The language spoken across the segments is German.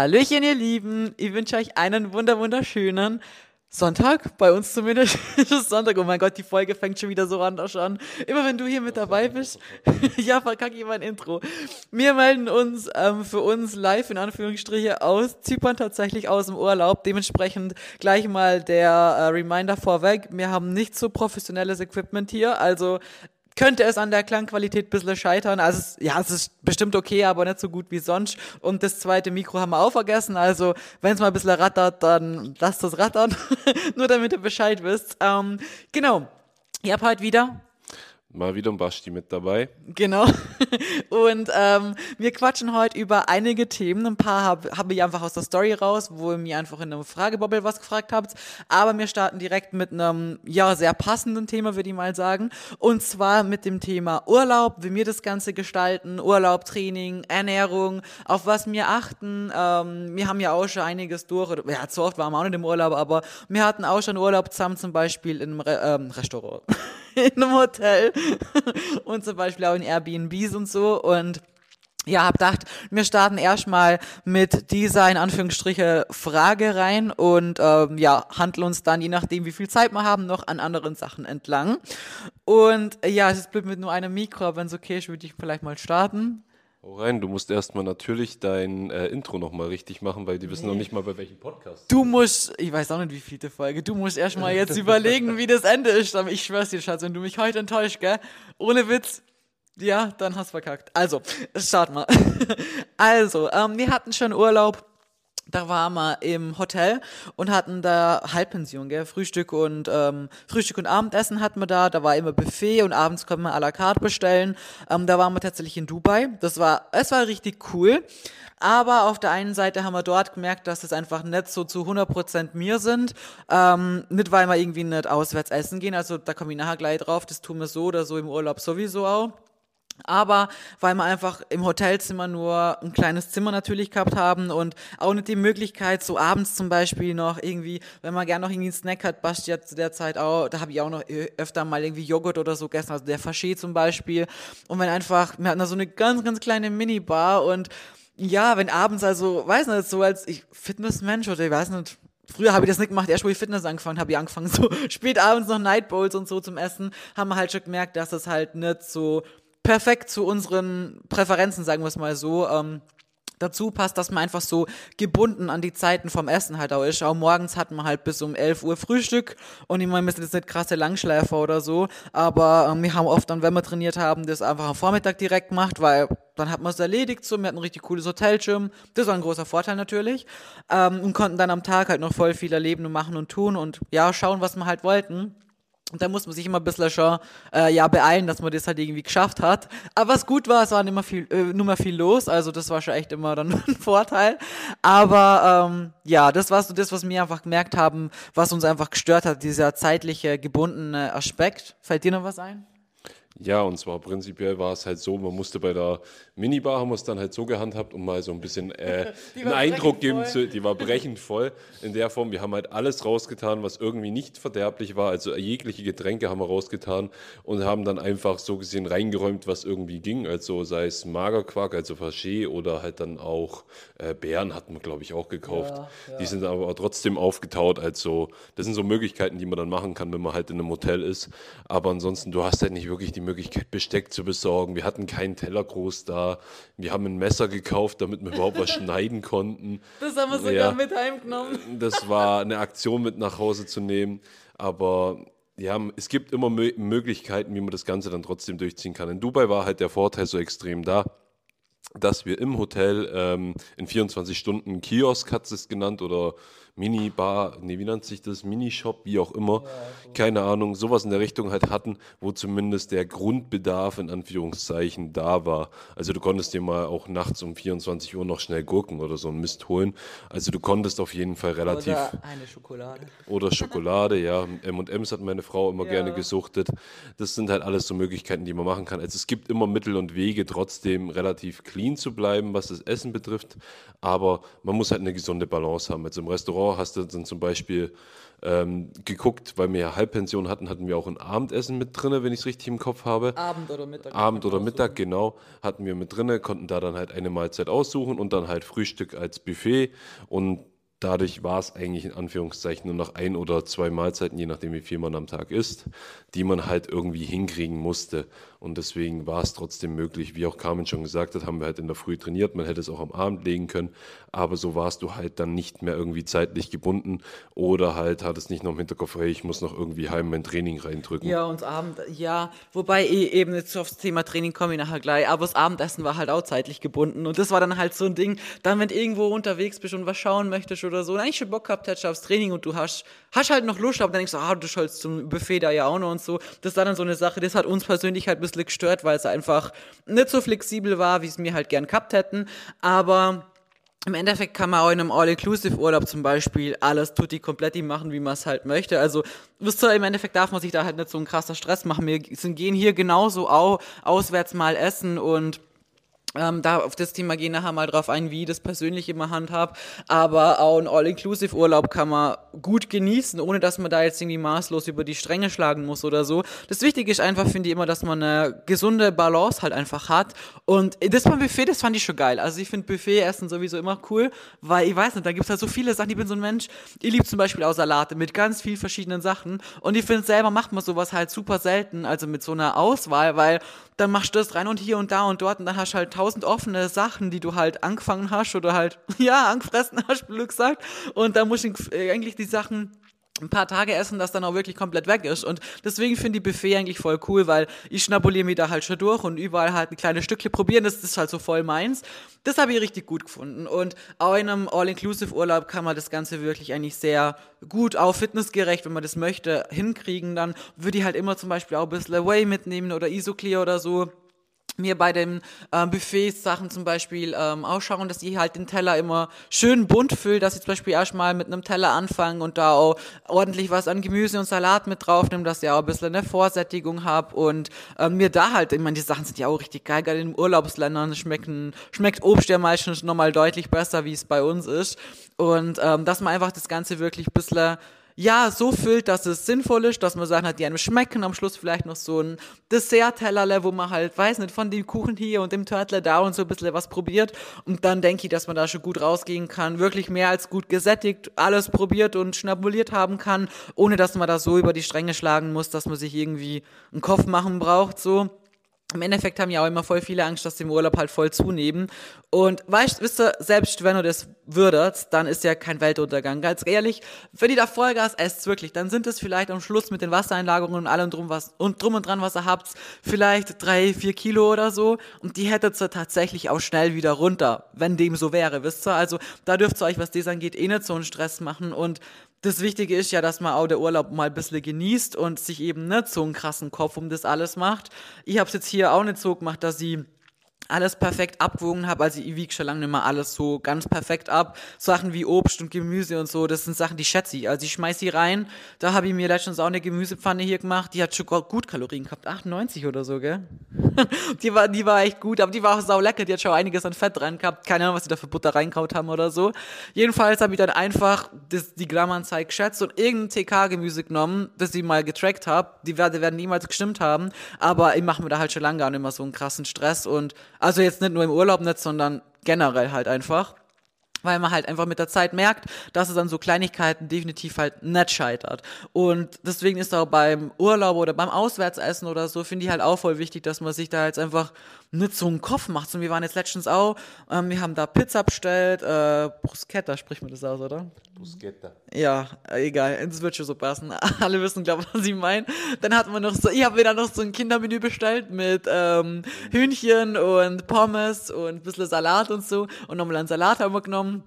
Hallöchen, ihr Lieben. Ich wünsche euch einen wunder wunderschönen Sonntag. Bei uns zumindest ist es Sonntag. Oh mein Gott, die Folge fängt schon wieder so anders an. Immer wenn du hier mit dabei bist. ja, verkacke ich mein Intro. Wir melden uns ähm, für uns live in Anführungsstriche aus Zypern tatsächlich aus dem Urlaub. Dementsprechend gleich mal der äh, Reminder vorweg. Wir haben nicht so professionelles Equipment hier. Also könnte es an der Klangqualität ein bisschen scheitern. Also ja, es ist bestimmt okay, aber nicht so gut wie sonst. Und das zweite Mikro haben wir auch vergessen. Also wenn es mal ein bisschen rattert, dann lasst es rattern. Nur damit ihr Bescheid wisst. Ähm, genau. Ich habe heute wieder Mal wieder ein Basti mit dabei. Genau. Und ähm, wir quatschen heute über einige Themen. Ein paar habe hab ich einfach aus der Story raus, wo ihr mir einfach in einem Fragebubble was gefragt habt. Aber wir starten direkt mit einem, ja, sehr passenden Thema, würde ich mal sagen. Und zwar mit dem Thema Urlaub, wie wir das Ganze gestalten, Urlaub, Training, Ernährung, auf was wir achten. Ähm, wir haben ja auch schon einiges durch. Oder, ja, zu oft waren wir auch nicht im Urlaub, aber wir hatten auch schon Urlaub zusammen, zum Beispiel in einem Re ähm, Restaurant. in einem Hotel und zum Beispiel auch in Airbnbs und so. Und ja, hab gedacht, wir starten erstmal mit dieser in Anführungsstriche Frage rein und ähm, ja, handeln uns dann, je nachdem wie viel Zeit wir haben, noch an anderen Sachen entlang. Und ja, es ist blöd mit nur einem Mikro, aber wenn es okay ist, würde ich vielleicht mal starten. Oh rein, du musst erstmal natürlich dein äh, Intro nochmal richtig machen, weil die wissen noch nicht mal bei welchem Podcast. Du musst, ich weiß auch nicht, wie viele Folge, du musst erstmal jetzt überlegen, wie das Ende ist. Aber ich schwör's dir, Schatz, wenn du mich heute enttäuscht, gell? Ohne Witz, ja, dann hast du verkackt. Also, start mal. also, ähm, wir hatten schon Urlaub da waren wir im Hotel und hatten da Halbpension, gell? Frühstück und ähm, Frühstück und Abendessen hatten wir da. Da war immer Buffet und abends konnten wir à la carte bestellen. Ähm, da waren wir tatsächlich in Dubai. Das war, es war richtig cool. Aber auf der einen Seite haben wir dort gemerkt, dass es einfach nicht so zu 100% mir sind. Ähm, nicht, weil wir irgendwie nicht auswärts essen gehen. Also da komme ich nachher gleich drauf. Das tun wir so oder so im Urlaub sowieso auch. Aber weil wir einfach im Hotelzimmer nur ein kleines Zimmer natürlich gehabt haben und auch nicht die Möglichkeit, so abends zum Beispiel noch irgendwie, wenn man gerne noch irgendwie einen Snack hat, Basti ja zu der Zeit auch, da habe ich auch noch öfter mal irgendwie Joghurt oder so gegessen, also der Faché zum Beispiel. Und wenn einfach, wir hatten da so eine ganz, ganz kleine Minibar und ja, wenn abends also, weiß nicht, so als ich Fitnessmensch oder ich weiß nicht, Früher habe ich das nicht gemacht, erst wo ich Fitness angefangen habe, ich angefangen so spät abends noch Night Bowls und so zum Essen, haben wir halt schon gemerkt, dass es halt nicht so perfekt zu unseren Präferenzen, sagen wir es mal so. Ähm, dazu passt, dass man einfach so gebunden an die Zeiten vom Essen halt auch ist. Auch morgens hatten wir halt bis um 11 Uhr Frühstück und ich meine, wir sind jetzt nicht krasse Langschläfer oder so, aber ähm, wir haben oft dann, wenn wir trainiert haben, das einfach am Vormittag direkt gemacht, weil dann hat man es erledigt so, wir hatten ein richtig cooles Hotelschirm, das war ein großer Vorteil natürlich ähm, und konnten dann am Tag halt noch voll viel erleben und machen und tun und ja, schauen, was wir halt wollten. Und da muss man sich immer ein bisschen schon äh, ja, beeilen, dass man das halt irgendwie geschafft hat. Aber was gut war, es war immer viel, äh, nur mal viel los. Also das war schon echt immer dann ein Vorteil. Aber ähm, ja, das war so das, was wir einfach gemerkt haben, was uns einfach gestört hat, dieser zeitliche gebundene Aspekt. Fällt dir noch was ein? Ja, und zwar prinzipiell war es halt so, man musste bei der Minibar, haben wir es dann halt so gehandhabt, um mal so ein bisschen äh, einen Eindruck geben zu, die war brechend voll in der Form. Wir haben halt alles rausgetan, was irgendwie nicht verderblich war, also jegliche Getränke haben wir rausgetan und haben dann einfach so gesehen reingeräumt, was irgendwie ging, also sei es Magerquark, also Faché oder halt dann auch äh, Beeren hatten wir, glaube ich, auch gekauft. Ja, ja. Die sind aber trotzdem aufgetaut, also das sind so Möglichkeiten, die man dann machen kann, wenn man halt in einem Hotel ist, aber ansonsten, du hast halt nicht wirklich die Möglichkeit, Möglichkeit, Besteck zu besorgen. Wir hatten keinen Teller groß da. Wir haben ein Messer gekauft, damit wir überhaupt was schneiden konnten. Das haben wir sogar ja, mit heimgenommen. Das war eine Aktion mit nach Hause zu nehmen. Aber ja, es gibt immer Möglichkeiten, wie man das Ganze dann trotzdem durchziehen kann. In Dubai war halt der Vorteil so extrem da, dass wir im Hotel ähm, in 24 Stunden Kiosk hat es genannt oder Minibar, nee, wie nennt sich das? Minishop, wie auch immer. Ja, Keine Ahnung, sowas in der Richtung halt hatten, wo zumindest der Grundbedarf in Anführungszeichen da war. Also du konntest dir mal auch nachts um 24 Uhr noch schnell Gurken oder so einen Mist holen. Also du konntest auf jeden Fall relativ. Oder eine Schokolade. Oder Schokolade, ja. M&M's hat meine Frau immer ja. gerne gesuchtet. Das sind halt alles so Möglichkeiten, die man machen kann. Also es gibt immer Mittel und Wege, trotzdem relativ clean zu bleiben, was das Essen betrifft. Aber man muss halt eine gesunde Balance haben. Also im Restaurant hast du dann zum Beispiel ähm, geguckt, weil wir ja Halbpension hatten, hatten wir auch ein Abendessen mit drin, wenn ich es richtig im Kopf habe. Abend oder Mittag. Abend oder Mittag, genau, hatten wir mit drin, konnten da dann halt eine Mahlzeit aussuchen und dann halt Frühstück als Buffet und dadurch war es eigentlich in Anführungszeichen nur noch ein oder zwei Mahlzeiten, je nachdem wie viel man am Tag isst, die man halt irgendwie hinkriegen musste. Und deswegen war es trotzdem möglich. Wie auch Carmen schon gesagt hat, haben wir halt in der Früh trainiert. Man hätte es auch am Abend legen können. Aber so warst du halt dann nicht mehr irgendwie zeitlich gebunden oder halt hattest nicht noch im Hinterkopf, hey, ich muss noch irgendwie heim mein Training reindrücken. Ja, und Abend, ja. Wobei eben jetzt aufs Thema Training komme ich nachher gleich. Aber das Abendessen war halt auch zeitlich gebunden. Und das war dann halt so ein Ding. Dann, wenn du irgendwo unterwegs bist und was schauen möchtest oder so, und eigentlich schon Bock gehabt hättest aufs Training und du hast, hast halt noch Lust, aber dann denkst du, ah, du schaltest zum Buffet da ja auch noch und so. Das war dann so eine Sache, das hat uns persönlich halt ein bisschen gestört, weil es einfach nicht so flexibel war, wie es mir halt gern gehabt hätten. Aber im Endeffekt kann man auch in einem All-Inclusive-Urlaub zum Beispiel alles tutti kompletti machen, wie man es halt möchte. Also, wisst ihr, im Endeffekt darf man sich da halt nicht so ein krasser Stress machen. Wir gehen hier genauso auswärts mal essen und ähm, da auf das Thema gehen nachher mal drauf ein, wie ich das persönlich immer handhab. Aber auch ein All-Inclusive-Urlaub kann man gut genießen, ohne dass man da jetzt irgendwie maßlos über die Stränge schlagen muss oder so. Das Wichtige ist einfach, finde ich immer, dass man eine gesunde Balance halt einfach hat. Und das beim Buffet, das fand ich schon geil. Also ich finde Buffet-Essen sowieso immer cool, weil ich weiß nicht, da gibt's halt so viele Sachen. Ich bin so ein Mensch, ich liebe zum Beispiel auch Salate mit ganz vielen verschiedenen Sachen. Und ich finde selber macht man sowas halt super selten, also mit so einer Auswahl, weil dann machst du das rein und hier und da und dort und dann hast du halt tausend offene Sachen, die du halt angefangen hast oder halt, ja, angefressen hast, blöd gesagt. Und da muss ich eigentlich die Sachen ein paar Tage essen, das dann auch wirklich komplett weg ist. Und deswegen finde ich Buffet eigentlich voll cool, weil ich schnabuliere mich da halt schon durch und überall halt ein kleines Stückchen probieren. Das ist halt so voll meins. Das habe ich richtig gut gefunden. Und auch in einem All-Inclusive-Urlaub kann man das Ganze wirklich eigentlich sehr gut, auch fitnessgerecht, wenn man das möchte, hinkriegen. Dann würde ich halt immer zum Beispiel auch ein bisschen Away mitnehmen oder Isoclear oder so mir bei den äh, Buffets Sachen zum Beispiel ähm, ausschauen, dass ich halt den Teller immer schön bunt fülle, dass ich zum Beispiel erstmal mit einem Teller anfange und da auch ordentlich was an Gemüse und Salat mit draufnehme, dass ich auch ein bisschen eine Vorsättigung habe und äh, mir da halt, ich meine, die Sachen sind ja auch richtig geil, gerade in Urlaubsländern schmecken, schmeckt Obst ja meistens nochmal deutlich besser, wie es bei uns ist und ähm, dass man einfach das Ganze wirklich ein bisschen ja, so füllt, dass es sinnvoll ist, dass man Sachen hat, die einem schmecken. Am Schluss vielleicht noch so ein Dessert-Tellerle, wo man halt, weiß nicht, von dem Kuchen hier und dem Törtle da und so ein bisschen was probiert. Und dann denke ich, dass man da schon gut rausgehen kann, wirklich mehr als gut gesättigt, alles probiert und schnabuliert haben kann, ohne dass man da so über die Stränge schlagen muss, dass man sich irgendwie einen Kopf machen braucht, so im Endeffekt haben ja auch immer voll viele Angst, dass sie im Urlaub halt voll zunehmen. Und weißt, wisst ihr, selbst wenn du das würdet, dann ist ja kein Weltuntergang. Ganz ehrlich, wenn ihr da Vollgas esst, wirklich, dann sind es vielleicht am Schluss mit den Wassereinlagerungen und allem drum, was, und drum und dran, was ihr habt, vielleicht drei, vier Kilo oder so. Und die hättet ihr tatsächlich auch schnell wieder runter, wenn dem so wäre, wisst ihr? Also, da dürft ihr euch, was das angeht, eh nicht so einen Stress machen. Und das Wichtige ist ja, dass man auch der Urlaub mal ein bisschen genießt und sich eben nicht so einen krassen Kopf um das alles macht. Ich habe es jetzt hier auch nicht so gemacht, dass sie alles perfekt abgewogen habe. Also ich wiege schon lange nicht mehr alles so ganz perfekt ab. Sachen wie Obst und Gemüse und so, das sind Sachen, die schätze ich. Also ich schmeiß sie rein. Da habe ich mir letztens auch eine Gemüsepfanne hier gemacht. Die hat schon gut Kalorien gehabt. 98 oder so, gell? die, war, die war echt gut, aber die war auch sau lecker. Die hat schon einiges an Fett dran gehabt. Keine Ahnung, was sie da für Butter reinkaut haben oder so. Jedenfalls habe ich dann einfach das, die Grammanzeige geschätzt und irgendein TK-Gemüse genommen, das ich mal getrackt habe. Die werden, werden niemals gestimmt haben. Aber ich mache mir da halt schon lange gar nicht mehr so einen krassen Stress und also jetzt nicht nur im Urlaub nicht, sondern generell halt einfach. Weil man halt einfach mit der Zeit merkt, dass es an so Kleinigkeiten definitiv halt nicht scheitert. Und deswegen ist auch beim Urlaub oder beim Auswärtsessen oder so, finde ich halt auch voll wichtig, dass man sich da jetzt einfach nicht so einen Kopf macht. Und wir waren jetzt letztens auch, ähm, wir haben da Pizza bestellt, äh, Bruschetta spricht man das aus, oder? Bruschetta. Ja, egal, das wird schon so passen. Alle wissen, glaube ich, was ich meine. Dann hatten wir noch so, ich habe mir dann noch so ein Kindermenü bestellt mit ähm, Hühnchen und Pommes und ein bisschen Salat und so. Und nochmal einen Salat haben wir genommen.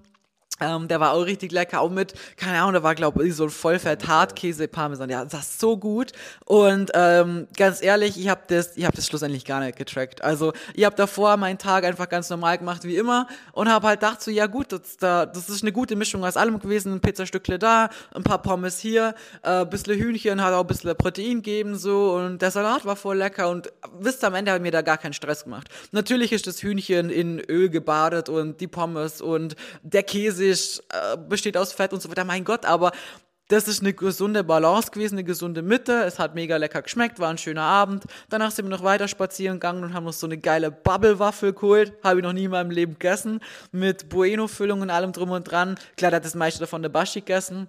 Ähm, der war auch richtig lecker, auch mit, keine Ahnung, da war, glaube ich, so ein Vollfett Hartkäse Parmesan. Ja, das ist so gut. Und ähm, ganz ehrlich, ich habe das, habe das schlussendlich gar nicht getrackt. Also ich habe davor meinen Tag einfach ganz normal gemacht wie immer und habe halt gedacht so, ja gut, das, da, das ist eine gute Mischung aus allem gewesen. Ein Pizzastückle da, ein paar Pommes hier, äh, bisschen Hühnchen, hat auch ein bisschen Protein gegeben so und der Salat war voll lecker und wisst am Ende hat mir da gar keinen Stress gemacht. Natürlich ist das Hühnchen in Öl gebadet und die Pommes und der Käse ist, äh, besteht aus Fett und so weiter. Mein Gott, aber das ist eine gesunde Balance gewesen, eine gesunde Mitte. Es hat mega lecker geschmeckt, war ein schöner Abend. Danach sind wir noch weiter spazieren gegangen und haben uns so eine geile Bubble-Waffel geholt. Habe ich noch nie in meinem Leben gegessen. Mit Bueno-Füllung und allem drum und dran. Klar, da hat das meiste davon der Baschi gegessen.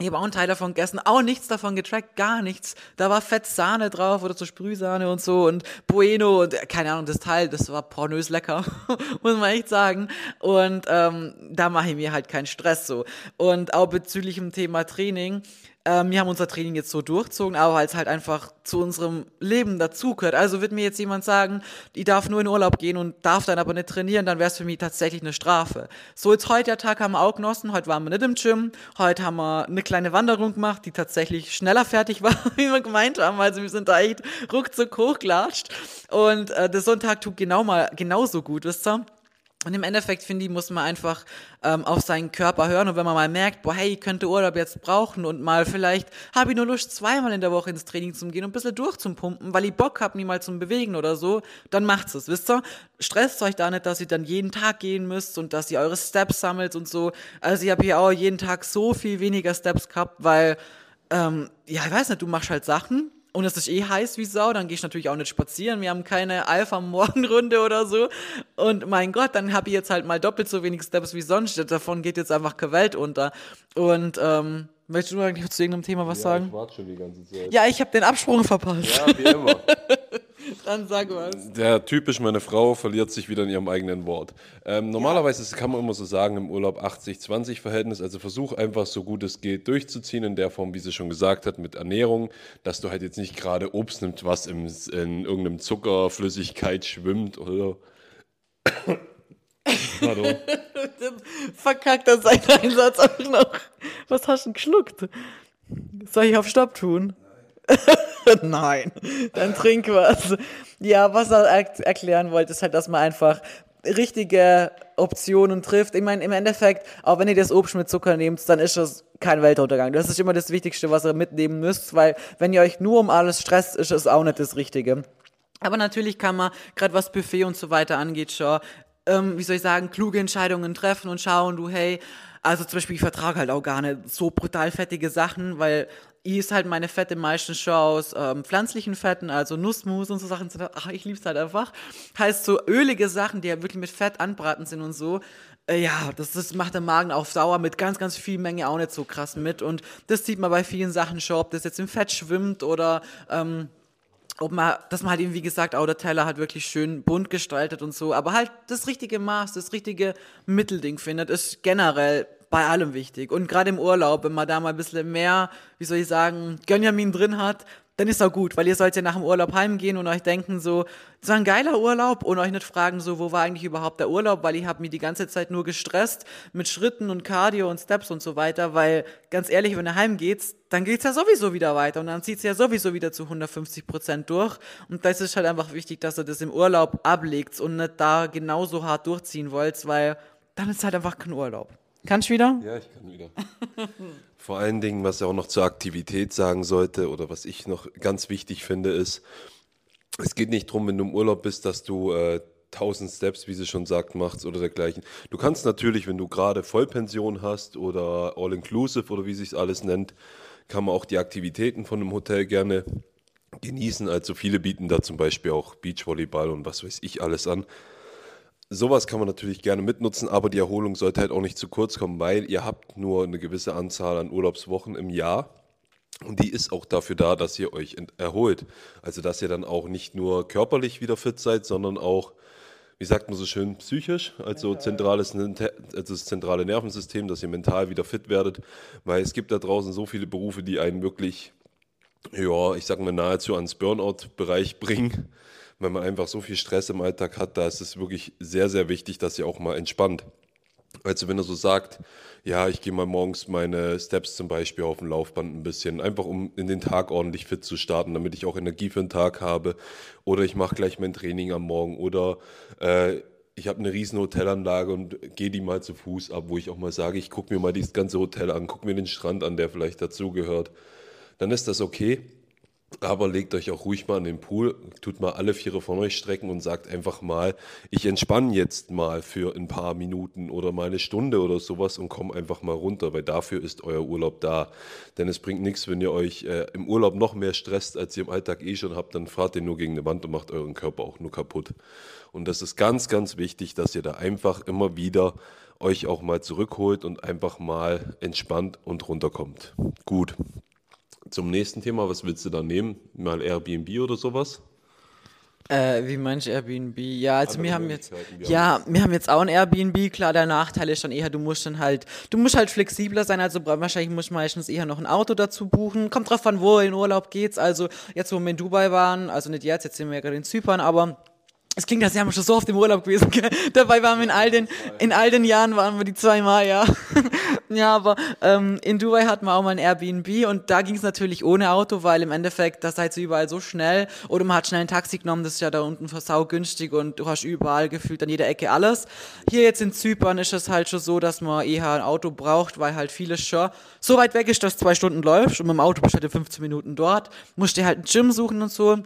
Ich habe auch einen Teil davon gegessen, auch nichts davon getrackt, gar nichts. Da war Fett Sahne drauf oder so Sprühsahne und so und Bueno und äh, keine Ahnung, das Teil, das war pornös lecker, muss man echt sagen. Und ähm, da mache ich mir halt keinen Stress so. Und auch bezüglich dem Thema Training, ähm, wir haben unser Training jetzt so durchzogen, aber weil es halt einfach zu unserem Leben dazugehört. Also wird mir jetzt jemand sagen, ich darf nur in Urlaub gehen und darf dann aber nicht trainieren, dann wäre es für mich tatsächlich eine Strafe. So, jetzt heute der Tag haben wir auch genossen. Heute waren wir nicht im Gym. Heute haben wir eine kleine Wanderung gemacht, die tatsächlich schneller fertig war, wie wir gemeint haben. Also wir sind da echt ruckzuck hochgelatscht. Und äh, der Sonntag tut genau mal genauso gut, wisst ihr? Und im Endeffekt, finde ich, muss man einfach ähm, auf seinen Körper hören. Und wenn man mal merkt, boah, hey, ich könnte Urlaub jetzt brauchen und mal vielleicht habe ich nur Lust, zweimal in der Woche ins Training zu gehen und ein bisschen durchzupumpen, weil ich Bock habe, mich mal zum Bewegen oder so, dann macht's es, wisst ihr? Stresst euch da nicht, dass ihr dann jeden Tag gehen müsst und dass ihr eure Steps sammelt und so. Also ich habe hier auch jeden Tag so viel weniger Steps gehabt, weil, ähm, ja, ich weiß nicht, du machst halt Sachen, und es ist eh heiß wie Sau, dann gehe ich natürlich auch nicht spazieren. Wir haben keine Alpha-Morgenrunde oder so. Und mein Gott, dann habe ich jetzt halt mal doppelt so wenig Steps wie sonst. Davon geht jetzt einfach keine Welt unter. Und ähm, möchtest du eigentlich zu irgendeinem Thema was ja, sagen? Ich warte schon die ganze Zeit. Ja, ich habe den Absprung verpasst. Ja, wie immer. Dann sag was. Der typisch meine Frau verliert sich wieder in ihrem eigenen Wort. Ähm, normalerweise kann man immer so sagen im Urlaub 80-20-Verhältnis. Also versuch einfach so gut es geht durchzuziehen in der Form, wie sie schon gesagt hat, mit Ernährung, dass du halt jetzt nicht gerade Obst nimmst, was im, in irgendeinem Zuckerflüssigkeit schwimmt oder. Pardon. Verkackt er seinen Einsatz auch noch. Was hast du denn geschluckt? Soll ich auf Stopp tun? Nein, dann trink was. Ja, was er er erklären wollte, ist halt, dass man einfach richtige Optionen trifft. Ich meine, im Endeffekt, auch wenn ihr das Obst mit Zucker nehmt, dann ist das kein Weltuntergang. Das ist immer das Wichtigste, was ihr mitnehmen müsst, weil wenn ihr euch nur um alles stresst, ist es auch nicht das Richtige. Aber natürlich kann man, gerade was Buffet und so weiter angeht, schon, ähm, wie soll ich sagen, kluge Entscheidungen treffen und schauen, du, hey, also zum Beispiel, ich vertrage halt auch gar nicht so brutal fettige Sachen, weil ich ist halt meine Fette meistens schon aus ähm, pflanzlichen Fetten, also Nussmus und so Sachen. Ach, ich lieb's halt einfach. Heißt so ölige Sachen, die ja wirklich mit Fett anbraten sind und so. Äh, ja, das, das macht der Magen auf Sauer mit ganz, ganz viel Menge auch nicht so krass mit. Und das sieht man bei vielen Sachen schon, ob das jetzt im Fett schwimmt oder ähm, ob man, dass man halt eben, wie gesagt, auch der Teller halt wirklich schön bunt gestaltet und so, aber halt das richtige Maß, das richtige Mittelding findet, ist generell bei allem wichtig. Und gerade im Urlaub, wenn man da mal ein bisschen mehr, wie soll ich sagen, Gönjamin drin hat, dann ist auch gut, weil ihr sollt ja nach dem Urlaub heimgehen und euch denken so, das war ein geiler Urlaub und euch nicht fragen so, wo war eigentlich überhaupt der Urlaub, weil ich habe mich die ganze Zeit nur gestresst mit Schritten und Cardio und Steps und so weiter, weil ganz ehrlich, wenn ihr heimgeht, dann geht's ja sowieso wieder weiter und dann zieht's ja sowieso wieder zu 150 Prozent durch und das ist halt einfach wichtig, dass ihr das im Urlaub ablegt und nicht da genauso hart durchziehen wollt, weil dann ist halt einfach kein Urlaub. Kannst du wieder? Ja, ich kann wieder. Vor allen Dingen, was er auch noch zur Aktivität sagen sollte oder was ich noch ganz wichtig finde, ist, es geht nicht darum, wenn du im Urlaub bist, dass du äh, 1000 Steps, wie sie schon sagt, machst oder dergleichen. Du kannst natürlich, wenn du gerade Vollpension hast oder All-Inclusive oder wie sich alles nennt, kann man auch die Aktivitäten von einem Hotel gerne genießen. Also viele bieten da zum Beispiel auch Beachvolleyball und was weiß ich alles an sowas kann man natürlich gerne mitnutzen, aber die Erholung sollte halt auch nicht zu kurz kommen, weil ihr habt nur eine gewisse Anzahl an Urlaubswochen im Jahr. Und die ist auch dafür da, dass ihr euch erholt. Also, dass ihr dann auch nicht nur körperlich wieder fit seid, sondern auch, wie sagt man so schön, psychisch, also, zentrales, also das zentrale Nervensystem, dass ihr mental wieder fit werdet. Weil es gibt da draußen so viele Berufe, die einen wirklich, ja, ich sag mal, nahezu ans Burnout-Bereich bringen wenn man einfach so viel Stress im Alltag hat, da ist es wirklich sehr, sehr wichtig, dass ihr auch mal entspannt. Also wenn er so sagt, ja, ich gehe mal morgens meine Steps zum Beispiel auf dem Laufband ein bisschen, einfach um in den Tag ordentlich fit zu starten, damit ich auch Energie für den Tag habe. Oder ich mache gleich mein Training am Morgen. Oder äh, ich habe eine riesen Hotelanlage und gehe die mal zu Fuß ab, wo ich auch mal sage, ich gucke mir mal dieses ganze Hotel an, gucke mir den Strand an, der vielleicht dazugehört. Dann ist das okay. Aber legt euch auch ruhig mal an den Pool, tut mal alle Viere von euch strecken und sagt einfach mal, ich entspanne jetzt mal für ein paar Minuten oder mal eine Stunde oder sowas und komm einfach mal runter, weil dafür ist euer Urlaub da. Denn es bringt nichts, wenn ihr euch äh, im Urlaub noch mehr stresst, als ihr im Alltag eh schon habt, dann fahrt ihr nur gegen eine Wand und macht euren Körper auch nur kaputt. Und das ist ganz, ganz wichtig, dass ihr da einfach immer wieder euch auch mal zurückholt und einfach mal entspannt und runterkommt. Gut. Zum nächsten Thema, was willst du da nehmen? Mal Airbnb oder sowas? Äh, wie meinst du Airbnb? Ja, also wir haben jetzt, wir ja, wir haben jetzt auch ein Airbnb. Klar, der Nachteil ist dann eher, du musst dann halt, du musst halt flexibler sein. Also wahrscheinlich musst du meistens eher noch ein Auto dazu buchen. Kommt drauf an, wo in Urlaub geht's. Also jetzt, wo wir in Dubai waren, also nicht jetzt, jetzt sind wir ja gerade in Zypern, aber es klingt, als wären wir schon so oft im Urlaub gewesen. Gell? Dabei waren wir in all den, in all den Jahren waren wir die zweimal, ja. ja, aber ähm, in Dubai hatten wir auch mal ein Airbnb und da ging es natürlich ohne Auto, weil im Endeffekt, das seid ihr überall so schnell. Oder man hat schnell ein Taxi genommen, das ist ja da unten versau günstig und du hast überall gefühlt an jeder Ecke alles. Hier jetzt in Zypern ist es halt schon so, dass man eher ein Auto braucht, weil halt vieles schon so weit weg ist, dass zwei Stunden läufst und mit dem Auto bist du halt in 15 Minuten dort. Musst dir halt ein Gym suchen und so.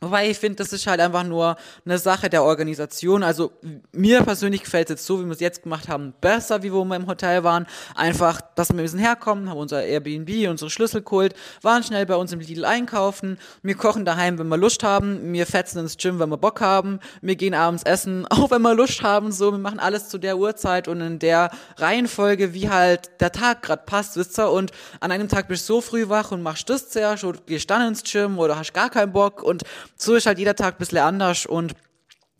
Wobei ich finde, das ist halt einfach nur eine Sache der Organisation. Also mir persönlich gefällt es jetzt so, wie wir es jetzt gemacht haben, besser, wie wo wir im Hotel waren. Einfach, dass wir ein bisschen herkommen, haben unser Airbnb, unsere Schlüssel geholt, waren schnell bei uns im Lidl einkaufen. Wir kochen daheim, wenn wir Lust haben. Wir fetzen ins Gym, wenn wir Bock haben. Wir gehen abends essen, auch wenn wir Lust haben. So, wir machen alles zu der Uhrzeit und in der Reihenfolge, wie halt der Tag gerade passt, wisst ihr. Und an einem Tag bist du so früh wach und machst das zuerst oder gehst dann ins Gym oder hast gar keinen Bock und so ist halt jeder Tag ein bisschen anders und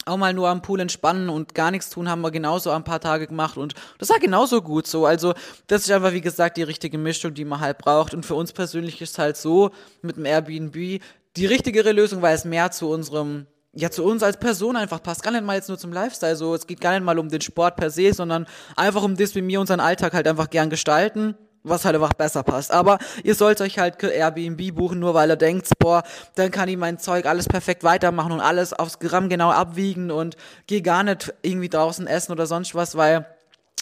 auch mal nur am Pool entspannen und gar nichts tun, haben wir genauso ein paar Tage gemacht und das war genauso gut so. Also das ist einfach, wie gesagt, die richtige Mischung, die man halt braucht. Und für uns persönlich ist es halt so mit dem Airbnb die richtigere Lösung, weil es mehr zu unserem ja, zu uns als Person einfach passt. Gar nicht mal jetzt nur zum Lifestyle. So, es geht gar nicht mal um den Sport per se, sondern einfach um das, wie wir unseren Alltag halt einfach gern gestalten was halt einfach besser passt. Aber ihr sollt euch halt Airbnb buchen, nur weil ihr denkt, boah, dann kann ich mein Zeug alles perfekt weitermachen und alles aufs Gramm genau abwiegen und gehe gar nicht irgendwie draußen essen oder sonst was, weil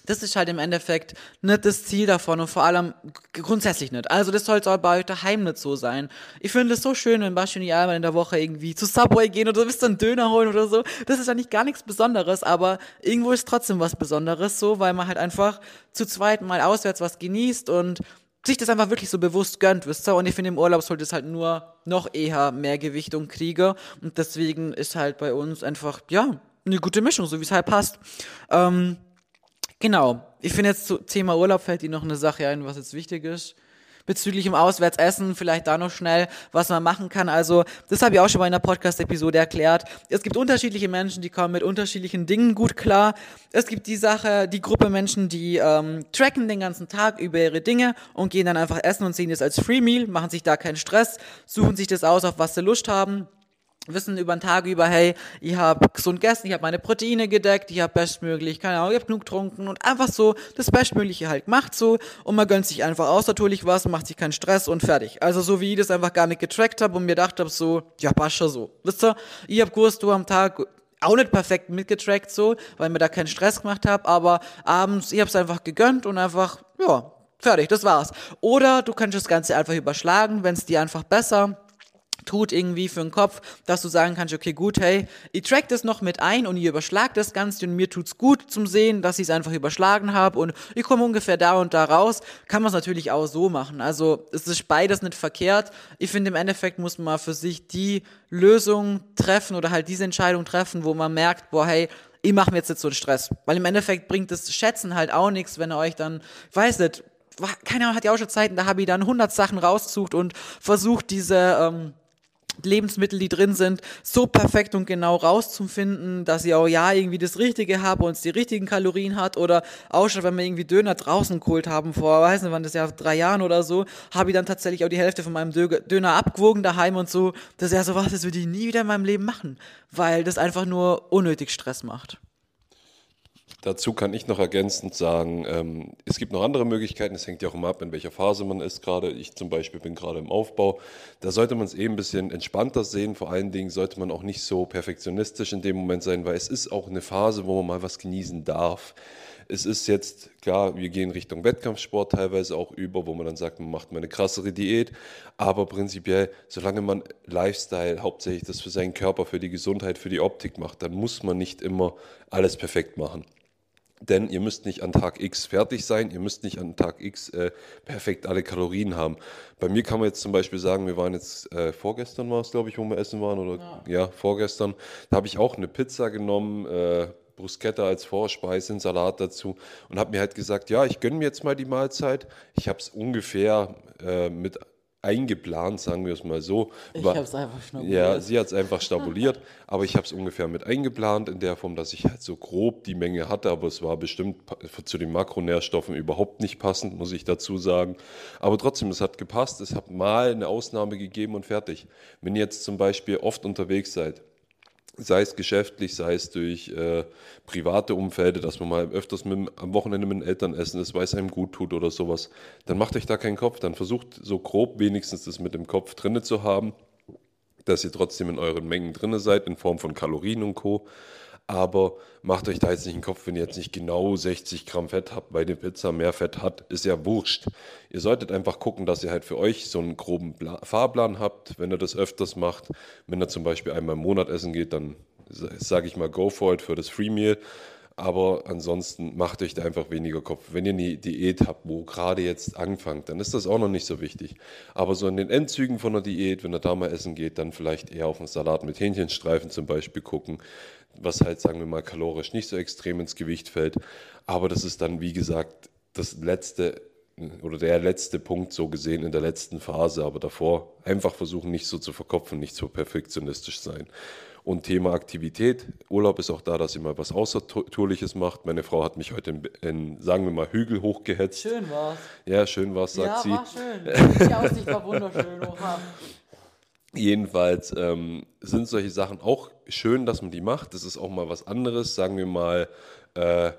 das ist halt im Endeffekt nicht das Ziel davon und vor allem grundsätzlich nicht. Also das sollte auch bei euch daheim nicht so sein. Ich finde es so schön, wenn ich einmal in der Woche irgendwie zu Subway gehen oder bist dann Döner holen oder so. Das ist ja nicht gar nichts Besonderes, aber irgendwo ist trotzdem was Besonderes so, weil man halt einfach zu zweit mal auswärts was genießt und sich das einfach wirklich so bewusst gönnt, wisst ihr? Und ich finde, im Urlaub sollte es halt nur noch eher mehr Gewichtung kriegen. Und deswegen ist halt bei uns einfach, ja, eine gute Mischung, so wie es halt passt. Ähm, Genau. Ich finde jetzt zum Thema Urlaub fällt Ihnen noch eine Sache ein, was jetzt wichtig ist. Bezüglich im Auswärtsessen, vielleicht da noch schnell, was man machen kann. Also, das habe ich auch schon mal in der Podcast-Episode erklärt. Es gibt unterschiedliche Menschen, die kommen mit unterschiedlichen Dingen gut klar. Es gibt die Sache, die Gruppe Menschen, die ähm, tracken den ganzen Tag über ihre Dinge und gehen dann einfach essen und sehen das als Free Meal, machen sich da keinen Stress, suchen sich das aus, auf was sie Lust haben wissen über den Tag über, hey, ich habe gesund gegessen, ich habe meine Proteine gedeckt, ich habe bestmöglich, keine Ahnung, ich habe genug getrunken und einfach so das Bestmögliche halt macht so und man gönnt sich einfach aus natürlich was, macht sich keinen Stress und fertig. Also so wie ich das einfach gar nicht getrackt habe und mir gedacht habe so, ja, passt schon so. Wisst ihr, ich habe gewusst, du am Tag auch nicht perfekt mitgetrackt so, weil mir da keinen Stress gemacht habe, aber abends, ich habe es einfach gegönnt und einfach, ja, fertig, das war's. Oder du kannst das Ganze einfach überschlagen, wenn es dir einfach besser tut irgendwie für den Kopf, dass du sagen kannst, okay, gut, hey, ich track das noch mit ein und ich überschlag das Ganze und mir tut's gut zum Sehen, dass ich es einfach überschlagen habe und ich komme ungefähr da und da raus, kann man es natürlich auch so machen. Also es ist beides nicht verkehrt. Ich finde, im Endeffekt muss man für sich die Lösung treffen oder halt diese Entscheidung treffen, wo man merkt, boah, hey, ich mache mir jetzt nicht so einen Stress. Weil im Endeffekt bringt das Schätzen halt auch nichts, wenn ihr euch dann, weiß nicht, keine Ahnung, hat ja auch schon Zeiten, da habe ich dann 100 Sachen rausgesucht und versucht, diese... Ähm, Lebensmittel, die drin sind, so perfekt und genau rauszufinden, dass ich auch ja irgendwie das Richtige habe und die richtigen Kalorien hat oder auch schon, wenn wir irgendwie Döner draußen geholt haben vor, weiß nicht wann das ja drei Jahren oder so, habe ich dann tatsächlich auch die Hälfte von meinem Döner abgewogen daheim und so. Das ist ja sowas, das würde ich nie wieder in meinem Leben machen, weil das einfach nur unnötig Stress macht. Dazu kann ich noch ergänzend sagen, ähm, es gibt noch andere Möglichkeiten, es hängt ja auch immer ab, in welcher Phase man ist gerade. Ich zum Beispiel bin gerade im Aufbau. Da sollte man es eben ein bisschen entspannter sehen. Vor allen Dingen sollte man auch nicht so perfektionistisch in dem Moment sein, weil es ist auch eine Phase, wo man mal was genießen darf. Es ist jetzt, klar, wir gehen Richtung Wettkampfsport teilweise auch über, wo man dann sagt, man macht mal eine krassere Diät. Aber prinzipiell, solange man Lifestyle, hauptsächlich das für seinen Körper, für die Gesundheit, für die Optik macht, dann muss man nicht immer alles perfekt machen. Denn ihr müsst nicht an Tag X fertig sein, ihr müsst nicht an Tag X äh, perfekt alle Kalorien haben. Bei mir kann man jetzt zum Beispiel sagen, wir waren jetzt, äh, vorgestern war es, glaube ich, wo wir essen waren, oder ja, ja vorgestern. Da habe ich auch eine Pizza genommen, äh, Bruschetta als Vorspeise, einen Salat dazu und habe mir halt gesagt, ja, ich gönne mir jetzt mal die Mahlzeit. Ich habe es ungefähr äh, mit eingeplant, sagen wir es mal so. Ich habe es einfach schnabuliert. Ja, sie hat es einfach stabuliert, aber ich habe es ungefähr mit eingeplant, in der Form, dass ich halt so grob die Menge hatte, aber es war bestimmt zu den Makronährstoffen überhaupt nicht passend, muss ich dazu sagen. Aber trotzdem, es hat gepasst, es hat mal eine Ausnahme gegeben und fertig. Wenn ihr jetzt zum Beispiel oft unterwegs seid, sei es geschäftlich, sei es durch äh, private Umfelde, dass man mal öfters mit, am Wochenende mit den Eltern essen ist, weil es einem gut tut oder sowas, dann macht euch da keinen Kopf. Dann versucht so grob wenigstens das mit dem Kopf drinne zu haben, dass ihr trotzdem in euren Mengen drinne seid, in Form von Kalorien und Co aber macht euch da jetzt nicht den Kopf, wenn ihr jetzt nicht genau 60 Gramm Fett habt, weil die Pizza mehr Fett hat, ist ja wurscht. Ihr solltet einfach gucken, dass ihr halt für euch so einen groben Fahrplan habt, wenn ihr das öfters macht. Wenn ihr zum Beispiel einmal im Monat essen geht, dann sage ich mal, go for it für das Free Meal. Aber ansonsten macht euch da einfach weniger Kopf. Wenn ihr eine Diät habt, wo gerade jetzt anfangt, dann ist das auch noch nicht so wichtig. Aber so in den Endzügen von der Diät, wenn ihr da mal essen geht, dann vielleicht eher auf einen Salat mit Hähnchenstreifen zum Beispiel gucken was halt, sagen wir mal, kalorisch nicht so extrem ins Gewicht fällt. Aber das ist dann, wie gesagt, das letzte oder der letzte Punkt so gesehen in der letzten Phase. Aber davor einfach versuchen, nicht so zu verkopfen, nicht so perfektionistisch sein. Und Thema Aktivität. Urlaub ist auch da, dass ihr mal was Außertourliches macht. Meine Frau hat mich heute in, in sagen wir mal, Hügel hochgehetzt. Schön war's. Ja, schön war's, sagt ja, sie. Ja, war schön. Die Aussicht war wunderschön. Oha. Jedenfalls ähm, sind solche Sachen auch schön, dass man die macht. Das ist auch mal was anderes, sagen wir mal äh,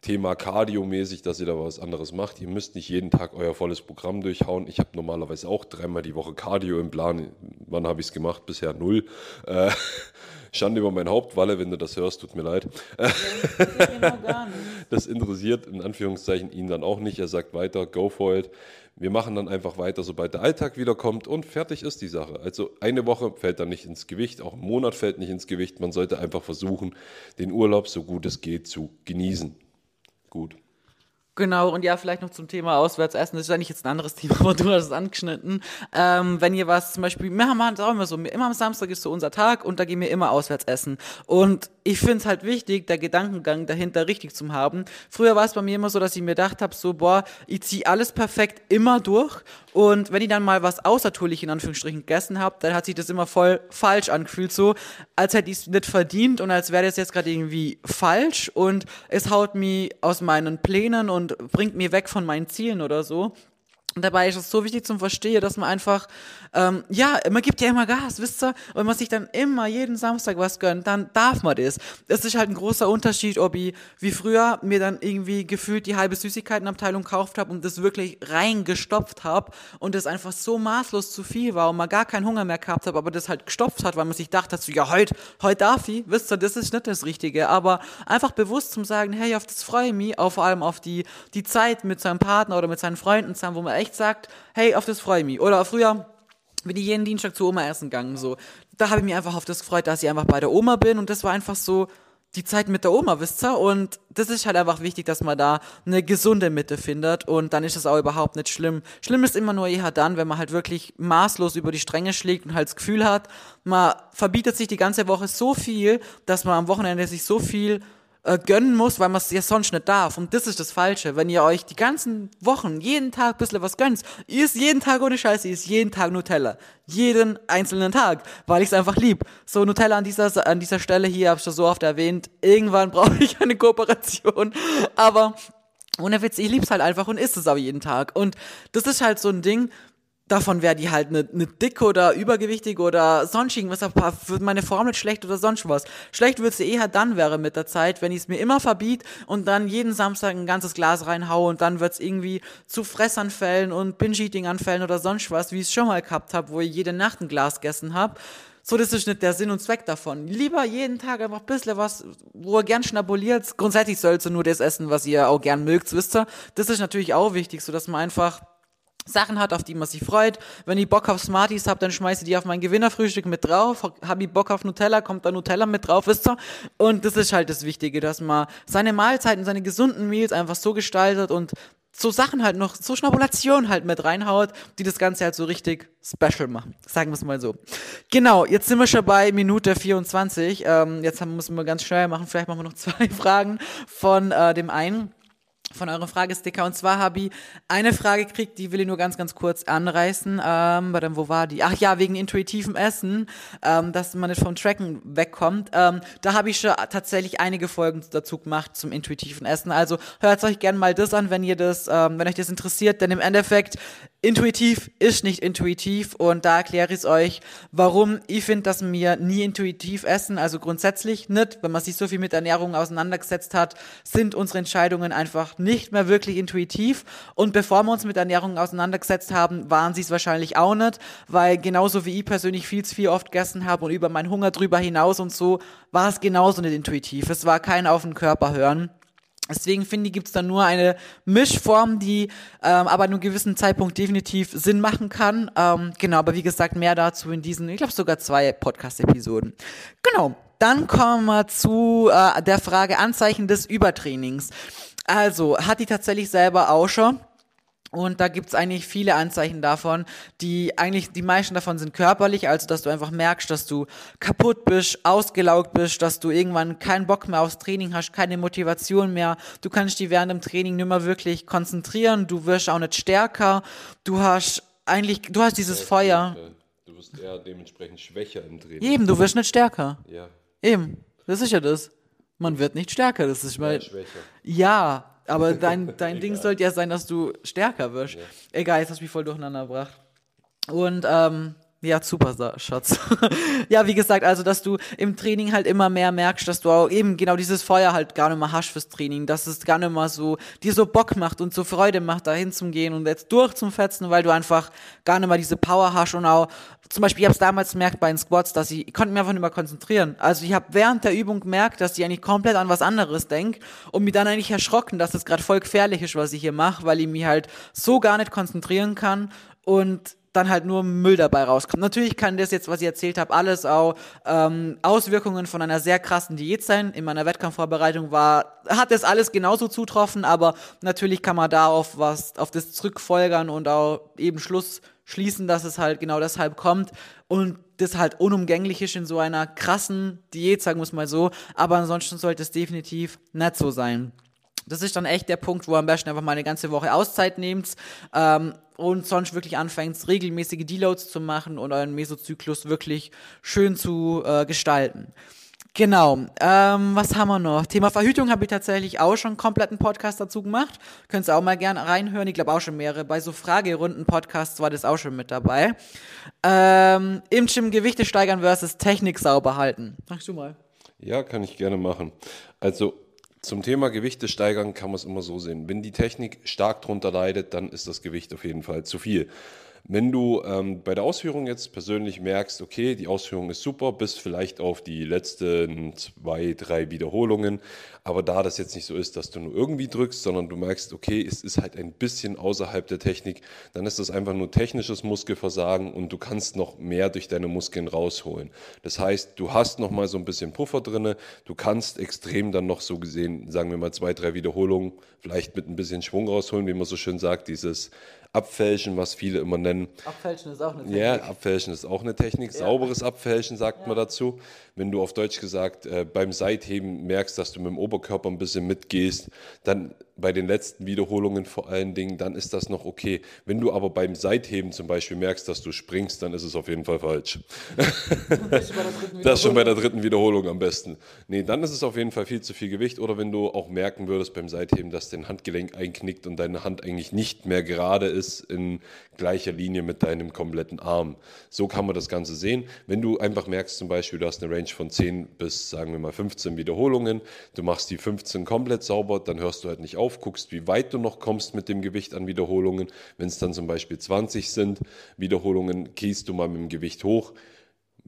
Thema Cardio-mäßig, dass ihr da was anderes macht. Ihr müsst nicht jeden Tag euer volles Programm durchhauen. Ich habe normalerweise auch dreimal die Woche Cardio im Plan. Wann habe ich es gemacht? Bisher null. Äh, Schande über mein Haupt, Walle, wenn du das hörst, tut mir leid. das interessiert in Anführungszeichen ihn dann auch nicht. Er sagt weiter, go for it. Wir machen dann einfach weiter, sobald der Alltag wiederkommt und fertig ist die Sache. Also eine Woche fällt dann nicht ins Gewicht, auch ein Monat fällt nicht ins Gewicht. Man sollte einfach versuchen, den Urlaub so gut es geht zu genießen. Gut. Genau, und ja, vielleicht noch zum Thema Auswärtsessen. Das ist eigentlich jetzt ein anderes Thema, aber du hast es angeschnitten. Ähm, wenn ihr was zum Beispiel, wir haben es auch immer so, immer am Samstag ist so unser Tag und da gehen wir immer auswärts essen. Und ich finde es halt wichtig, der Gedankengang dahinter richtig zu haben. Früher war es bei mir immer so, dass ich mir gedacht habe, so, boah, ich ziehe alles perfekt immer durch. Und wenn ich dann mal was außertourlich in Anführungsstrichen gegessen habe, dann hat sich das immer voll falsch angefühlt, so als hätte ich es nicht verdient und als wäre das jetzt gerade irgendwie falsch und es haut mich aus meinen Plänen und bringt mir weg von meinen Zielen oder so. Und dabei ist es so wichtig zum Verstehen, dass man einfach, ähm, ja, man gibt ja immer Gas, wisst ihr? Und wenn man sich dann immer jeden Samstag was gönnt, dann darf man das. Es ist halt ein großer Unterschied, ob ich wie früher mir dann irgendwie gefühlt die halbe Süßigkeitenabteilung gekauft habe und das wirklich reingestopft habe und das einfach so maßlos zu viel war und man gar keinen Hunger mehr gehabt hat, aber das halt gestopft hat, weil man sich dachte, so, ja, heute, heute darf ich, wisst ihr, das ist nicht das Richtige. Aber einfach bewusst zum sagen, hey, auf das freue ich mich, auch vor allem auf die, die Zeit mit seinem Partner oder mit seinen Freunden zusammen, wo man echt sagt, hey, auf das freue ich mich. Oder früher bin ich jeden Dienstag zu Oma essen gegangen, so. Da habe ich mich einfach auf das gefreut, dass ich einfach bei der Oma bin und das war einfach so die Zeit mit der Oma, wisst ihr? Und das ist halt einfach wichtig, dass man da eine gesunde Mitte findet und dann ist es auch überhaupt nicht schlimm. Schlimm ist immer nur eher dann, wenn man halt wirklich maßlos über die Stränge schlägt und halt das Gefühl hat, man verbietet sich die ganze Woche so viel, dass man am Wochenende sich so viel äh, gönnen muss, weil man es ja sonst nicht darf. Und das ist das Falsche. Wenn ihr euch die ganzen Wochen, jeden Tag ein bisschen was gönnt, ihr isst jeden Tag ohne Scheiße, ihr isst jeden Tag Nutella. Jeden einzelnen Tag, weil ich es einfach lieb. So, Nutella an dieser, an dieser Stelle hier, habe ich schon so oft erwähnt. Irgendwann brauche ich eine Kooperation. Aber ohne Witz, ich lieb's halt einfach und isst es auch jeden Tag. Und das ist halt so ein Ding, davon wäre die halt eine ne dick oder übergewichtig oder sonst irgendwas, aber wird meine Form nicht schlecht oder sonst was. Schlecht würde sie eher dann wäre mit der Zeit, wenn ich es mir immer verbiet und dann jeden Samstag ein ganzes Glas reinhaue und dann wird es irgendwie zu Fressanfällen und Binge-Eating-Anfällen oder sonst was, wie ich es schon mal gehabt habe, wo ich jede Nacht ein Glas gegessen habe So, das ist nicht der Sinn und Zweck davon. Lieber jeden Tag einfach ein bisschen was, wo ihr gern schnabuliert. Grundsätzlich sollst du nur das essen, was ihr auch gern mögt, wisst ihr. Das ist natürlich auch wichtig, so dass man einfach Sachen hat, auf die man sich freut. Wenn ich Bock auf Smarties habe, dann schmeiße ich die auf mein Gewinnerfrühstück mit drauf. Habe ich Bock auf Nutella, kommt da Nutella mit drauf, wisst ihr? Und das ist halt das Wichtige, dass man seine Mahlzeiten, seine gesunden Meals einfach so gestaltet und so Sachen halt noch, so Schnabulation halt mit reinhaut, die das Ganze halt so richtig special machen. Sagen wir es mal so. Genau, jetzt sind wir schon bei Minute 24. Ähm, jetzt haben, müssen wir ganz schnell machen. Vielleicht machen wir noch zwei Fragen von äh, dem einen von eurem Fragesticker. Und zwar habe ich eine Frage gekriegt, die will ich nur ganz, ganz kurz anreißen. Ähm, warte, wo war die? Ach ja, wegen intuitivem Essen, ähm, dass man nicht vom Tracken wegkommt. Ähm, da habe ich schon tatsächlich einige Folgen dazu gemacht zum intuitiven Essen. Also hört euch gerne mal das an, wenn ihr das, ähm, wenn euch das interessiert. Denn im Endeffekt intuitiv ist nicht intuitiv und da erkläre ich es euch, warum ich finde, dass wir nie intuitiv essen, also grundsätzlich nicht, wenn man sich so viel mit Ernährung auseinandergesetzt hat, sind unsere Entscheidungen einfach nicht mehr wirklich intuitiv und bevor wir uns mit Ernährung auseinandergesetzt haben, waren sie es wahrscheinlich auch nicht, weil genauso wie ich persönlich viel zu viel oft gegessen habe und über meinen Hunger drüber hinaus und so, war es genauso nicht intuitiv. Es war kein auf den Körper hören. Deswegen finde ich, gibt es da nur eine Mischform, die ähm, aber an einem gewissen Zeitpunkt definitiv Sinn machen kann. Ähm, genau, aber wie gesagt, mehr dazu in diesen, ich glaube sogar zwei Podcast-Episoden. Genau, dann kommen wir zu äh, der Frage Anzeichen des Übertrainings. Also, hat die tatsächlich selber auch schon. Und da gibt's eigentlich viele Anzeichen davon, die eigentlich, die meisten davon sind körperlich, also dass du einfach merkst, dass du kaputt bist, ausgelaugt bist, dass du irgendwann keinen Bock mehr aufs Training hast, keine Motivation mehr, du kannst dich während dem Training nicht mehr wirklich konzentrieren, du wirst auch nicht stärker, du hast eigentlich, du hast dieses Feuer. Du wirst eher dementsprechend schwächer im Training. Eben, du wirst nicht stärker. Ja. Eben, das ist ja das. Man wird nicht stärker, das ist mal. schwächer. Ja, aber dein, dein Ding sollte ja sein, dass du stärker wirst. Ja. Egal, jetzt hast du mich voll durcheinander gebracht. Und, ähm, ja, super, Schatz. ja, wie gesagt, also, dass du im Training halt immer mehr merkst, dass du auch eben genau dieses Feuer halt gar nicht mehr hast fürs Training, dass es gar nicht mehr so, dir so Bock macht und so Freude macht, da hinzugehen und jetzt durch weil du einfach gar nicht mehr diese Power hast und auch, zum Beispiel, ich habe es damals gemerkt bei den Squats, dass ich, ich konnte mich einfach nicht mehr konzentrieren. Also ich habe während der Übung gemerkt, dass ich eigentlich komplett an was anderes denk und mich dann eigentlich erschrocken, dass das gerade voll gefährlich ist, was ich hier mache, weil ich mich halt so gar nicht konzentrieren kann und dann halt nur Müll dabei rauskommt. Natürlich kann das jetzt, was ich erzählt habe, alles auch ähm, Auswirkungen von einer sehr krassen Diät sein. In meiner Wettkampfvorbereitung war, hat das alles genauso zutroffen, aber natürlich kann man da auf was, auf das zurückfolgern und auch eben Schluss schließen, dass es halt genau deshalb kommt und das halt unumgänglich ist in so einer krassen Diät, sagen wir es mal so. Aber ansonsten sollte es definitiv nicht so sein. Das ist dann echt der Punkt, wo am besten einfach mal eine ganze Woche Auszeit nehmt ähm, und sonst wirklich anfängt, regelmäßige Deloads zu machen und euren Mesozyklus wirklich schön zu äh, gestalten. Genau. Ähm, was haben wir noch? Thema Verhütung habe ich tatsächlich auch schon einen kompletten Podcast dazu gemacht. Könnt ihr auch mal gerne reinhören. Ich glaube auch schon mehrere. Bei so Fragerunden-Podcasts war das auch schon mit dabei. Ähm, Im Gym Gewichte steigern versus Technik sauber halten. Sagst du mal. Ja, kann ich gerne machen. Also zum Thema Gewichte steigern kann man es immer so sehen. Wenn die Technik stark drunter leidet, dann ist das Gewicht auf jeden Fall zu viel. Wenn du ähm, bei der Ausführung jetzt persönlich merkst, okay, die Ausführung ist super, bis vielleicht auf die letzten zwei, drei Wiederholungen, aber da das jetzt nicht so ist, dass du nur irgendwie drückst, sondern du merkst, okay, es ist halt ein bisschen außerhalb der Technik, dann ist das einfach nur technisches Muskelversagen und du kannst noch mehr durch deine Muskeln rausholen. Das heißt, du hast noch mal so ein bisschen Puffer drinne, du kannst extrem dann noch so gesehen, sagen wir mal zwei, drei Wiederholungen, vielleicht mit ein bisschen Schwung rausholen, wie man so schön sagt, dieses Abfälschen, was viele immer nennen. Abfälschen ist auch eine Ja, Abfälschen ist auch eine Technik. Sauberes Abfälschen sagt man dazu. Wenn du auf Deutsch gesagt äh, beim Seitheben merkst, dass du mit dem Oberkörper ein bisschen mitgehst, dann bei den letzten Wiederholungen vor allen Dingen, dann ist das noch okay. Wenn du aber beim Seitheben zum Beispiel merkst, dass du springst, dann ist es auf jeden Fall falsch. Das ist schon bei der dritten Wiederholung am besten. Nee, dann ist es auf jeden Fall viel zu viel Gewicht. Oder wenn du auch merken würdest beim Seitheben, dass dein Handgelenk einknickt und deine Hand eigentlich nicht mehr gerade ist in gleicher Linie mit deinem kompletten Arm. So kann man das Ganze sehen. Wenn du einfach merkst, zum Beispiel, du hast eine Range von 10 bis, sagen wir mal, 15 Wiederholungen, du machst die 15 komplett sauber, dann hörst du halt nicht auf, guckst, wie weit du noch kommst mit dem Gewicht an Wiederholungen. Wenn es dann zum Beispiel 20 sind Wiederholungen, gehst du mal mit dem Gewicht hoch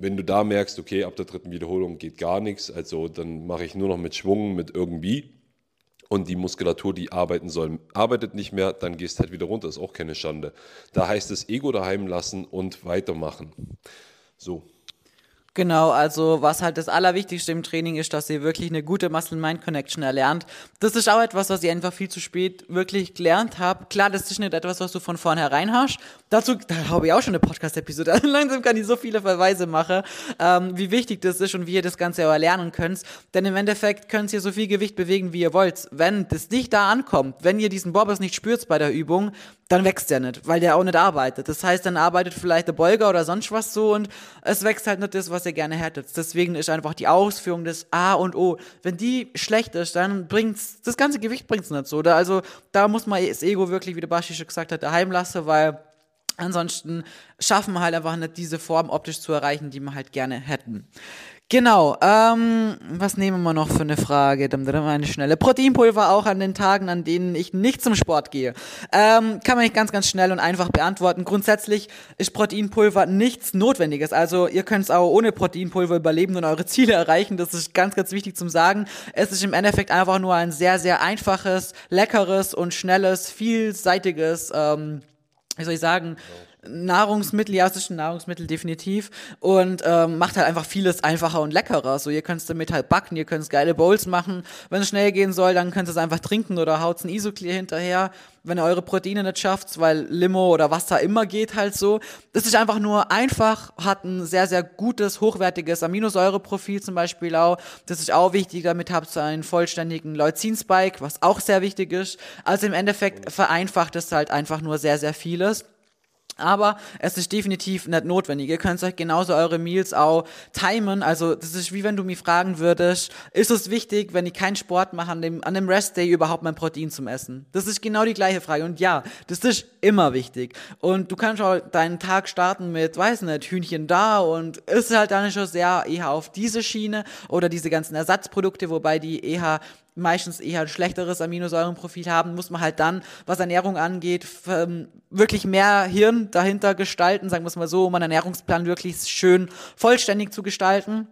wenn du da merkst, okay, ab der dritten Wiederholung geht gar nichts, also dann mache ich nur noch mit Schwung, mit irgendwie und die Muskulatur, die arbeiten soll, arbeitet nicht mehr, dann gehst halt wieder runter, ist auch keine Schande. Da heißt es Ego daheim lassen und weitermachen. So. Genau, also was halt das Allerwichtigste im Training ist, dass ihr wirklich eine gute Muscle-Mind-Connection erlernt. Das ist auch etwas, was ich einfach viel zu spät wirklich gelernt habe. Klar, das ist nicht etwas, was du von vornherein hast. Dazu da habe ich auch schon eine Podcast-Episode. Langsam kann ich so viele Verweise machen, ähm, wie wichtig das ist und wie ihr das Ganze auch erlernen könnt. Denn im Endeffekt könnt ihr so viel Gewicht bewegen, wie ihr wollt. Wenn das nicht da ankommt, wenn ihr diesen Bobbers nicht spürt bei der Übung, dann wächst der nicht, weil der auch nicht arbeitet. Das heißt, dann arbeitet vielleicht der Beuger oder sonst was so und es wächst halt nicht das, was ihr gerne hättet. Deswegen ist einfach die Ausführung des A und O. Wenn die schlecht ist, dann bringt's, das ganze Gewicht bringt's nicht so. Oder also, da muss man das Ego wirklich, wie der Baschi schon gesagt hat, daheim lassen, weil ansonsten schaffen wir halt einfach nicht diese Form optisch zu erreichen, die wir halt gerne hätten. Genau, ähm, was nehmen wir noch für eine Frage? Eine schnelle. Proteinpulver auch an den Tagen, an denen ich nicht zum Sport gehe. Ähm, kann man nicht ganz, ganz schnell und einfach beantworten. Grundsätzlich ist Proteinpulver nichts Notwendiges. Also ihr könnt es auch ohne Proteinpulver überleben und eure Ziele erreichen. Das ist ganz, ganz wichtig zum Sagen. Es ist im Endeffekt einfach nur ein sehr, sehr einfaches, leckeres und schnelles, vielseitiges, ähm, wie soll ich sagen, Nahrungsmittel, ja, es ist ein Nahrungsmittel, definitiv. Und ähm, macht halt einfach vieles einfacher und leckerer. So, ihr könnt es damit halt backen, ihr könnt geile Bowls machen. Wenn es schnell gehen soll, dann könnt ihr es einfach trinken oder haut ein Isoclear hinterher, wenn ihr eure Proteine nicht schafft, weil Limo oder was da immer geht halt so. Das ist einfach nur einfach, hat ein sehr, sehr gutes, hochwertiges Aminosäureprofil zum Beispiel auch. Das ist auch wichtig, damit habt ihr einen vollständigen Leucin-Spike, was auch sehr wichtig ist. Also im Endeffekt vereinfacht es halt einfach nur sehr, sehr vieles. Aber es ist definitiv nicht notwendig. Ihr könnt euch genauso eure Meals auch timen. Also das ist wie wenn du mich fragen würdest, ist es wichtig, wenn ich keinen Sport mache, an dem, an dem Restday überhaupt mein Protein zum Essen? Das ist genau die gleiche Frage. Und ja, das ist immer wichtig. Und du kannst auch deinen Tag starten mit, weiß nicht, Hühnchen da und ist halt dann schon sehr eher auf diese Schiene oder diese ganzen Ersatzprodukte, wobei die eher meistens eher ein schlechteres Aminosäurenprofil haben, muss man halt dann, was Ernährung angeht, ähm, wirklich mehr Hirn dahinter gestalten, sagen wir es mal so, um einen Ernährungsplan wirklich schön vollständig zu gestalten.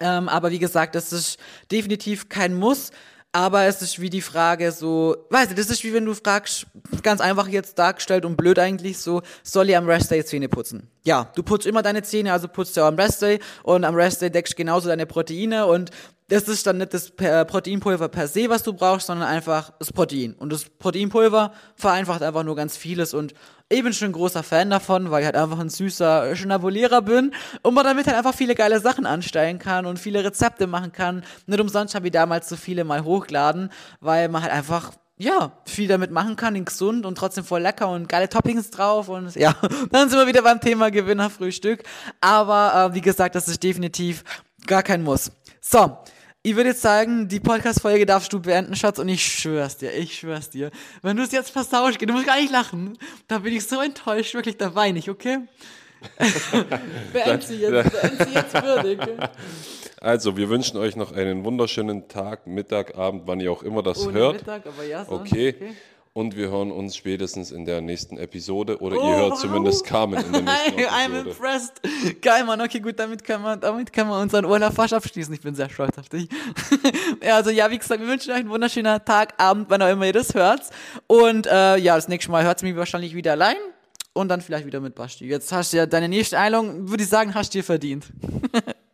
Ähm, aber wie gesagt, das ist definitiv kein Muss. Aber es ist wie die Frage so, weißt du, das ist wie wenn du fragst, ganz einfach jetzt dargestellt und blöd eigentlich so, soll ich am Restday Zähne putzen? Ja, du putzt immer deine Zähne, also putzt du am Restday und am Restday deckst genauso deine Proteine und das ist dann nicht das Proteinpulver per se, was du brauchst, sondern einfach das Protein. Und das Proteinpulver vereinfacht einfach nur ganz vieles und ich bin schon ein großer Fan davon, weil ich halt einfach ein süßer Schnabulierer bin und man damit halt einfach viele geile Sachen anstellen kann und viele Rezepte machen kann. Nicht umsonst habe ich damals so viele mal hochgeladen, weil man halt einfach ja, viel damit machen kann, gesund und trotzdem voll lecker und geile Toppings drauf und ja, dann sind wir wieder beim Thema Gewinnerfrühstück. Aber äh, wie gesagt, das ist definitiv gar kein Muss. So, ich würde jetzt sagen, die Podcast-Folge darfst du beenden, Schatz, und ich schwör's dir, ich schwör's dir. Wenn du es jetzt versauschst, du musst gar nicht lachen, da bin ich so enttäuscht, wirklich, da weine ich, okay? beend sie jetzt, beend sie jetzt würdig. Also, wir wünschen euch noch einen wunderschönen Tag, Mittag, Abend, wann ihr auch immer das Ohne hört. Mittag, aber ja, so. okay. okay. Und wir hören uns spätestens in der nächsten Episode oder oh, ihr hört zumindest Carmen in der nächsten Episode. I'm impressed. Geil, Mann. Okay, gut, damit können wir, damit können wir unseren Urlaub fast abschließen. Ich bin sehr stolz auf dich. also ja, wie gesagt, wir wünschen euch einen wunderschönen Tag, Abend, wann auch immer ihr das hört. Und äh, ja, das nächste Mal hört es mich wahrscheinlich wieder allein und dann vielleicht wieder mit Basti. Jetzt hast du ja deine nächste Einladung, würde ich sagen, hast du dir verdient.